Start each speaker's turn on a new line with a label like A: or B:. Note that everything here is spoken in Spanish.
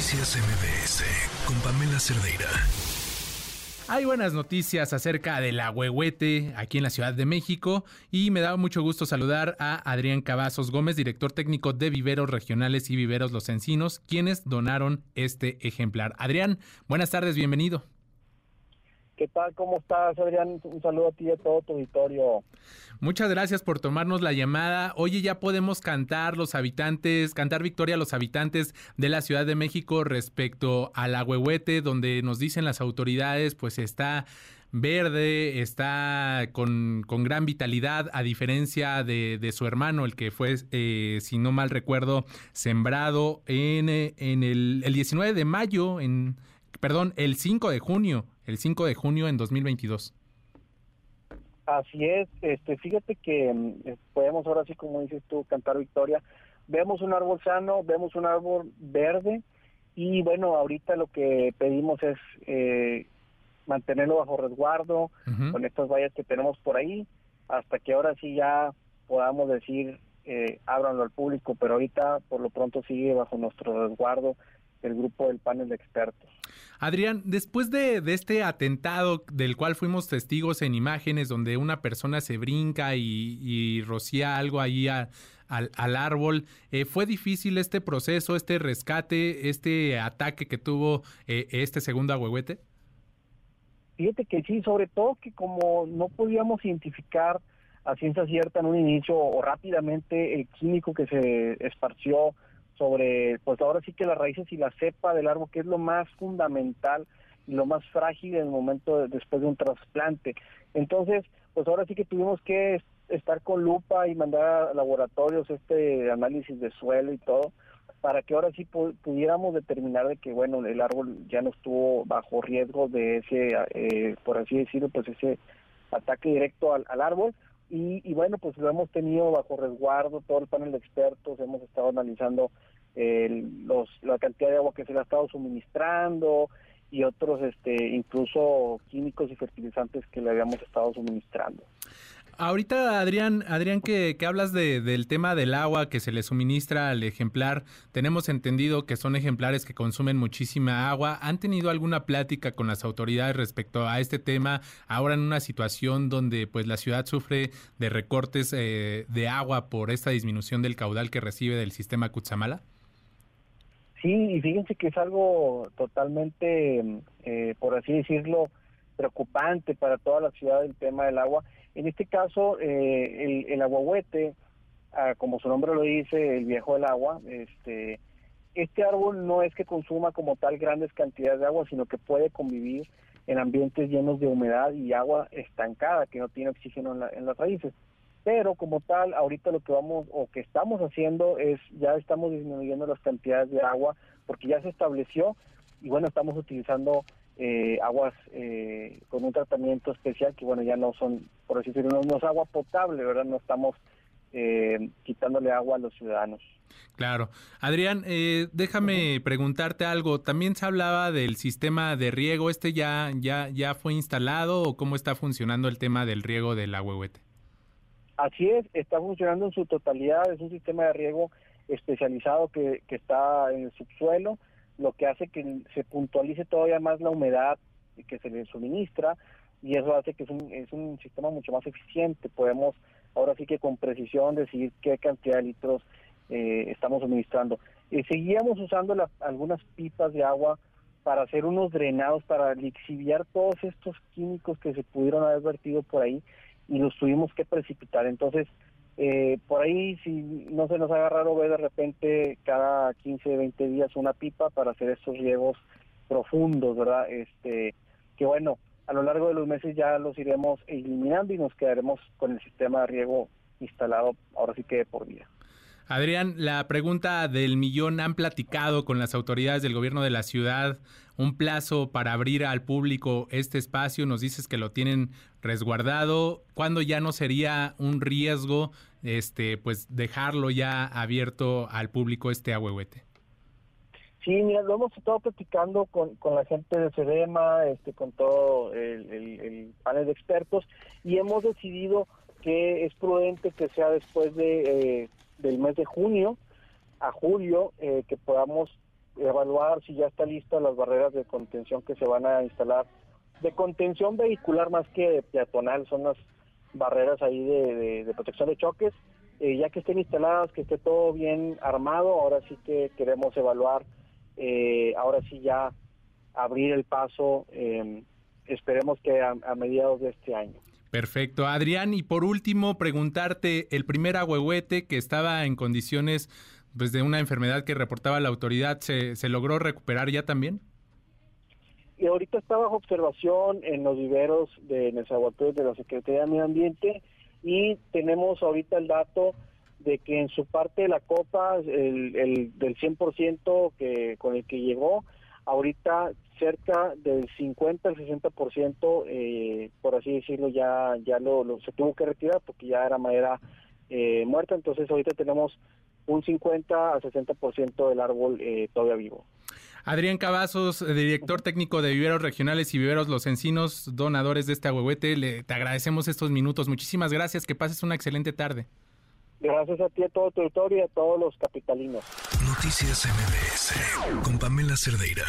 A: Noticias MBS con Pamela Cerdeira.
B: Hay buenas noticias acerca del agüehuete aquí en la Ciudad de México y me da mucho gusto saludar a Adrián Cavazos Gómez, director técnico de Viveros Regionales y Viveros Los Encinos, quienes donaron este ejemplar. Adrián, buenas tardes, bienvenido.
C: ¿Qué tal? ¿Cómo estás, Adrián? Un saludo a ti y a todo tu auditorio.
B: Muchas gracias por tomarnos la llamada. Oye, ya podemos cantar los habitantes, cantar victoria a los habitantes de la Ciudad de México respecto al agüehuete, donde nos dicen las autoridades, pues está verde, está con, gran vitalidad, a diferencia de, su hermano, el que fue, eh, si no mal recuerdo, sembrado en, en el, el 19 de mayo, en, perdón, el 5 de junio el 5 de junio en 2022.
C: Así es, este, fíjate que mm, eh, podemos ahora sí, como dices tú, cantar victoria. Vemos un árbol sano, vemos un árbol verde y bueno, ahorita lo que pedimos es eh, mantenerlo bajo resguardo con estas vallas que tenemos por ahí, hasta que ahora sí ya podamos decir, eh, ábranlo al público, pero ahorita por lo pronto sigue bajo nuestro resguardo el grupo del panel de expertos.
B: Adrián, después de, este atentado del cual fuimos testigos en imágenes donde una persona se brinca y, rocía algo ahí al, árbol, eh, ¿fue difícil este proceso, este rescate, este ataque que tuvo eh, este segundo agüehuete?
C: Fíjate que sí, sobre todo que como no podíamos identificar a ciencia cierta en un inicio o rápidamente el químico que se esparció sobre, pues ahora sí que las raíces y la cepa del árbol, que es lo más fundamental y lo más frágil en el momento después de un trasplante. Entonces, pues ahora sí que tuvimos que estar con lupa y mandar a laboratorios este análisis de suelo y todo, para que ahora sí pudiéramos determinar de que, bueno, el árbol ya no estuvo bajo riesgo de ese, eh, por así decirlo, pues ese ataque directo al, al árbol. Y, y, bueno, pues lo hemos tenido bajo resguardo, todo el panel de expertos, hemos estado analizando los, la cantidad de agua que se le ha estado suministrando y otros este incluso químicos y fertilizantes que le habíamos estado suministrando.
B: Ahorita, Adrián, Adrián, que, hablas de, del tema del agua que se le suministra al ejemplar, tenemos entendido que son ejemplares que consumen muchísima agua. ¿Han tenido alguna plática con las autoridades respecto a este tema ahora en una situación donde pues la ciudad sufre de recortes eh, de agua por esta disminución del caudal que recibe del sistema Cutzamala?
C: Sí, y fíjense que es algo totalmente, eh, por así decirlo, preocupante para toda la ciudad el tema del agua. En este caso, eh, el, el aguahuete, ah, como su nombre lo dice, el viejo del agua, este, este árbol no es que consuma como tal grandes cantidades de agua, sino que puede convivir en ambientes llenos de humedad y agua estancada, que no tiene oxígeno en, en las raíces. Pero como tal, ahorita lo que vamos o que estamos haciendo es ya estamos disminuyendo las cantidades de agua porque ya se estableció y bueno, estamos utilizando eh, aguas eh, con un tratamiento especial que bueno, ya no son, por así decirlo, no, es agua potable, ¿verdad? No estamos eh, quitándole agua a los ciudadanos.
B: Claro. Adrián, déjame preguntarte algo. También se hablaba del sistema de riego. ¿Este ya, ya, ya fue instalado o cómo está funcionando el tema del riego del agüehuete?
C: Así es, está funcionando en su totalidad, es un sistema de riego especializado que, que está en el subsuelo, lo que hace que se puntualice todavía más la humedad que se le suministra y eso hace que es un, es un sistema mucho más eficiente. Podemos ahora sí que con precisión decidir qué cantidad de litros eh, estamos suministrando. y seguíamos usando algunas pipas de agua para hacer unos drenados, para lixiviar todos estos químicos que se pudieron haber vertido por ahí y los tuvimos que precipitar. Entonces, eh, por ahí, si no se nos haga raro ver de repente cada 15, 20 días una pipa para hacer estos riegos profundos, ¿verdad? Este, que bueno, a lo largo de los meses ya los iremos eliminando y nos quedaremos con el sistema de riego instalado ahora sí que por vida.
B: Adrián, la pregunta del millón, ¿han platicado con las autoridades del gobierno de la ciudad un plazo para abrir al público este espacio? Nos dices que lo tienen resguardado. ¿Cuándo ya no sería un riesgo este, pues dejarlo ya abierto al público este ahuehuete?
C: Sí, mira, lo hemos estado platicando con, con la gente de CEDEMA, este, con todo el, panel de expertos, y hemos decidido que es prudente que sea después de... Eh, del mes de junio a julio eh, que podamos evaluar si ya está lista las barreras de contención que se van a instalar, de contención vehicular más que peatonal, son las barreras ahí de, protección de choques, eh, ya que estén instaladas, que esté todo bien armado, ahora sí que queremos evaluar, eh, ahora sí ya abrir el paso, em, esperemos que a, mediados de este año.
B: Perfecto. Adrián, y por último, preguntarte, el primer ahuehuete que estaba en condiciones pues, de una enfermedad que reportaba la autoridad, ¿se, se logró recuperar ya también?
C: Y ahorita está bajo observación en los viveros de Nezahualcóyotl de la Secretaría de Medio Ambiente y tenemos ahorita el dato de que en su parte de la copa, el, el del 100% que, con el que llegó, ahorita cerca del 50 al 60%, eh, por así decirlo, ya ya lo, se tuvo que retirar porque ya era madera eh, muerta, entonces ahorita tenemos un 50 al 60% del árbol eh, todavía vivo.
B: Adrián Cavazos, director técnico de Viveros Regionales y Viveros Los Encinos, donadores de este agüehuete, le, te agradecemos estos minutos. Muchísimas gracias, que pases una excelente tarde.
C: Gracias a ti, a todo tu auditorio y a todos los capitalinos.
A: Noticias MBS con Pamela Cerdeira.